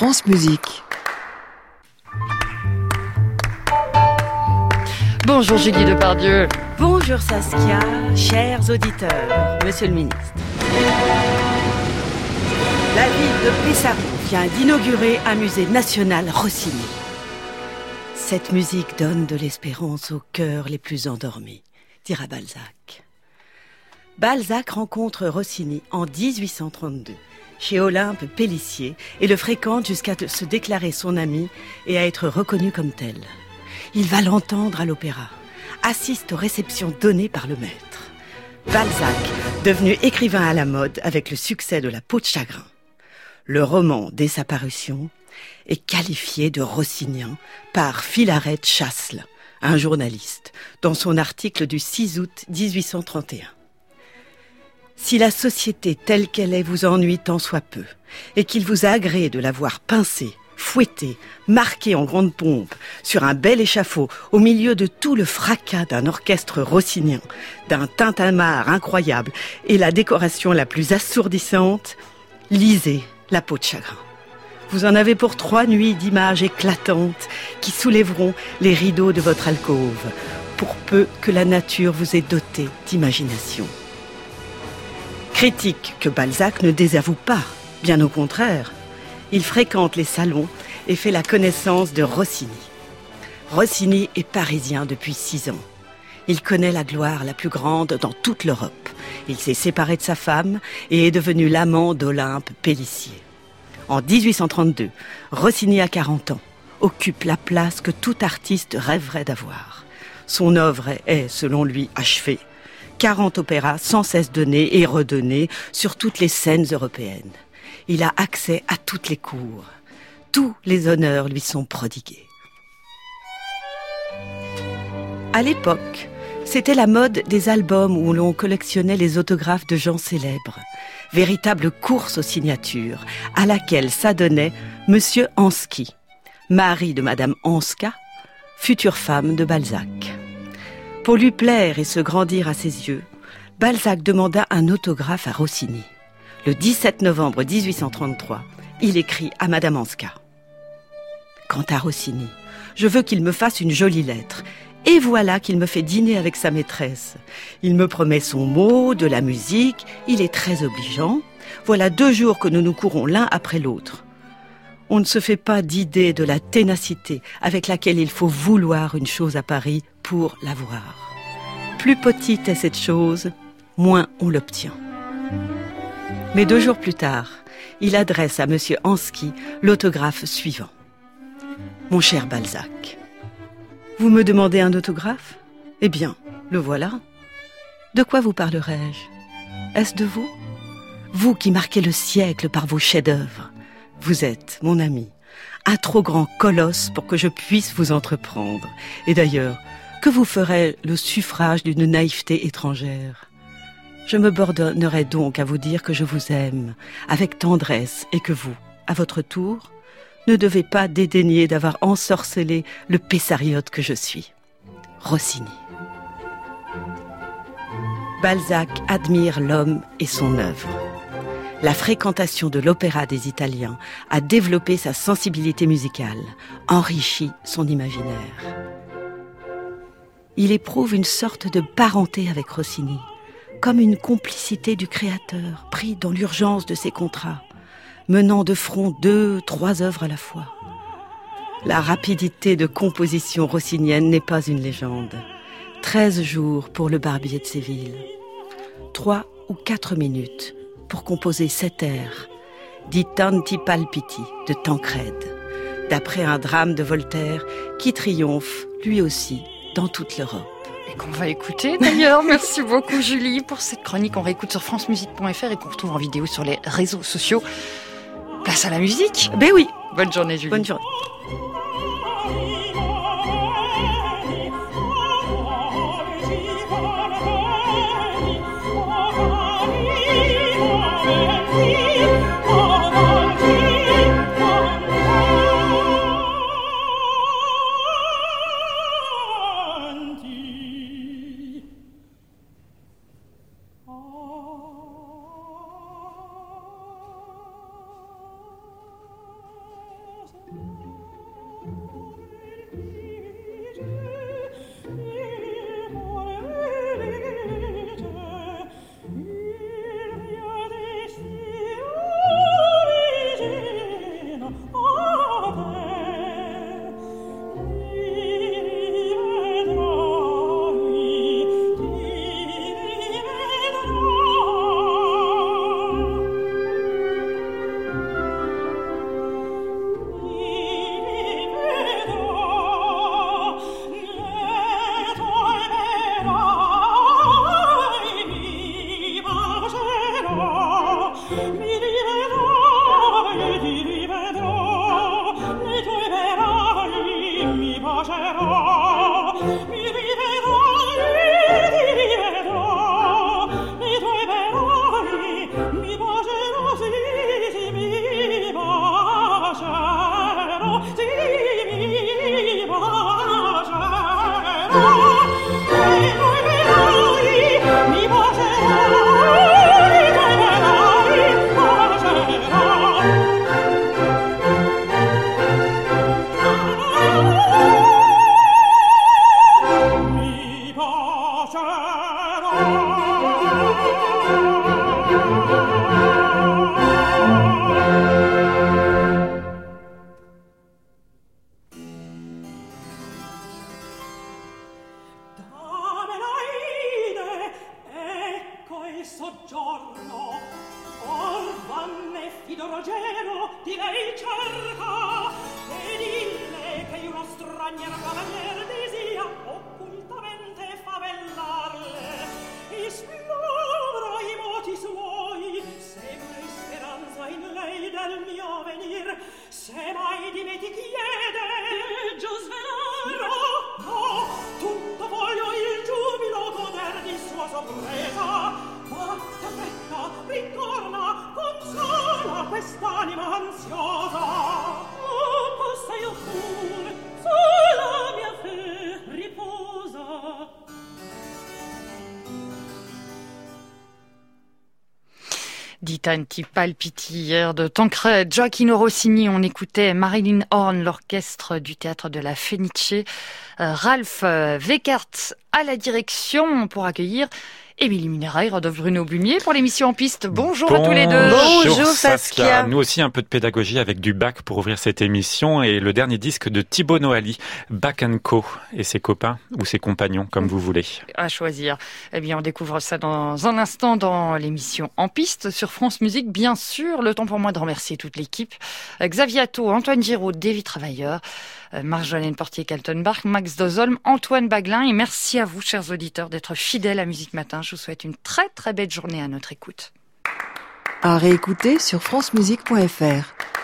France Musique. Bonjour Julie Depardieu. Bonjour Saskia, chers auditeurs, monsieur le ministre. La ville de Pessaro vient d'inaugurer un musée national Rossini. Cette musique donne de l'espérance aux cœurs les plus endormis, dira Balzac. Balzac rencontre Rossini en 1832 chez Olympe Pellissier et le fréquente jusqu'à se déclarer son ami et à être reconnu comme tel. Il va l'entendre à l'opéra, assiste aux réceptions données par le maître. Balzac, devenu écrivain à la mode avec le succès de La peau de chagrin. Le roman, dès sa parution, est qualifié de rossinien par Philaret Chasles, un journaliste, dans son article du 6 août 1831. Si la société telle qu'elle est vous ennuie tant soit peu, et qu'il vous a agréé de la voir pincée, fouettée, marquée en grande pompe, sur un bel échafaud, au milieu de tout le fracas d'un orchestre rossinien, d'un tintamarre incroyable et la décoration la plus assourdissante, lisez La peau de chagrin. Vous en avez pour trois nuits d'images éclatantes qui soulèveront les rideaux de votre alcôve, pour peu que la nature vous ait doté d'imagination. Critique que Balzac ne désavoue pas, bien au contraire. Il fréquente les salons et fait la connaissance de Rossini. Rossini est parisien depuis six ans. Il connaît la gloire la plus grande dans toute l'Europe. Il s'est séparé de sa femme et est devenu l'amant d'Olympe Pellissier. En 1832, Rossini a 40 ans, occupe la place que tout artiste rêverait d'avoir. Son œuvre est, selon lui, achevée 40 opéras sans cesse donnés et redonnés sur toutes les scènes européennes. Il a accès à toutes les cours. Tous les honneurs lui sont prodigués. À l'époque, c'était la mode des albums où l'on collectionnait les autographes de gens célèbres. Véritable course aux signatures, à laquelle s'adonnait Monsieur Ansky, mari de Madame Anska, future femme de Balzac. Pour lui plaire et se grandir à ses yeux, Balzac demanda un autographe à Rossini. Le 17 novembre 1833, il écrit à Madame Anska. Quant à Rossini, je veux qu'il me fasse une jolie lettre. Et voilà qu'il me fait dîner avec sa maîtresse. Il me promet son mot, de la musique, il est très obligeant. Voilà deux jours que nous nous courons l'un après l'autre. On ne se fait pas d'idée de la ténacité avec laquelle il faut vouloir une chose à Paris pour l'avoir. Plus petite est cette chose, moins on l'obtient. Mais deux jours plus tard, il adresse à M. Ansky l'autographe suivant. Mon cher Balzac, vous me demandez un autographe? Eh bien, le voilà. De quoi vous parlerai-je? Est-ce de vous? Vous qui marquez le siècle par vos chefs-d'œuvre. Vous êtes, mon ami, un trop grand colosse pour que je puisse vous entreprendre. Et d'ailleurs, que vous ferait le suffrage d'une naïveté étrangère? Je me bornerai donc à vous dire que je vous aime avec tendresse et que vous, à votre tour, ne devez pas dédaigner d'avoir ensorcelé le pessariote que je suis. Rossini. Balzac admire l'homme et son œuvre. La fréquentation de l'opéra des Italiens a développé sa sensibilité musicale, enrichi son imaginaire il éprouve une sorte de parenté avec Rossini, comme une complicité du créateur pris dans l'urgence de ses contrats, menant de front deux, trois œuvres à la fois. La rapidité de composition rossinienne n'est pas une légende. Treize jours pour le barbier de Séville. Trois ou quatre minutes pour composer cet air, dit Tanti Palpiti de Tancrède, d'après un drame de Voltaire qui triomphe, lui aussi, dans toute l'Europe. Et qu'on va écouter d'ailleurs. Merci beaucoup Julie pour cette chronique. On réécoute sur francemusique.fr et qu'on retrouve en vidéo sur les réseaux sociaux. Place à la musique. Ben oui. Bonne journée Julie. Bonne journée. You. Ruggero di lei cerca e dille che uno straniero cavalier desia occultamente favellarle. Esplora i moti suoi se mai speranza in lei del mio venir. Se mai di me ti chiede Tanti Palpiti hier de Tancred, Gioacchino Rossini, on écoutait Marilyn Horn, l'orchestre du théâtre de la Fenice, euh, Ralph Weckert à la direction pour accueillir Émilie Mineray, Rodolphe Bruno Blumier pour l'émission En Piste. Bonjour, à tous les deux. Bonjour Saskia. Nous aussi un peu de pédagogie avec du bac pour ouvrir cette émission et le dernier disque de Thibaut Noali, Back Co et ses copains ou ses compagnons comme vous voulez. À choisir. Eh bien, on découvre ça dans un instant dans l'émission En Piste sur France Musique. Bien sûr, le temps pour moi de remercier toute l'équipe. Xavier Atto, Antoine Giraud, David Travailleur. Euh, Marjolaine Portier-Kaltenbach, Max Dozolm, Antoine Baglin. Et merci à vous, chers auditeurs, d'être fidèles à Musique Matin. Je vous souhaite une très très belle journée à notre écoute. À réécouter sur francemusique.fr.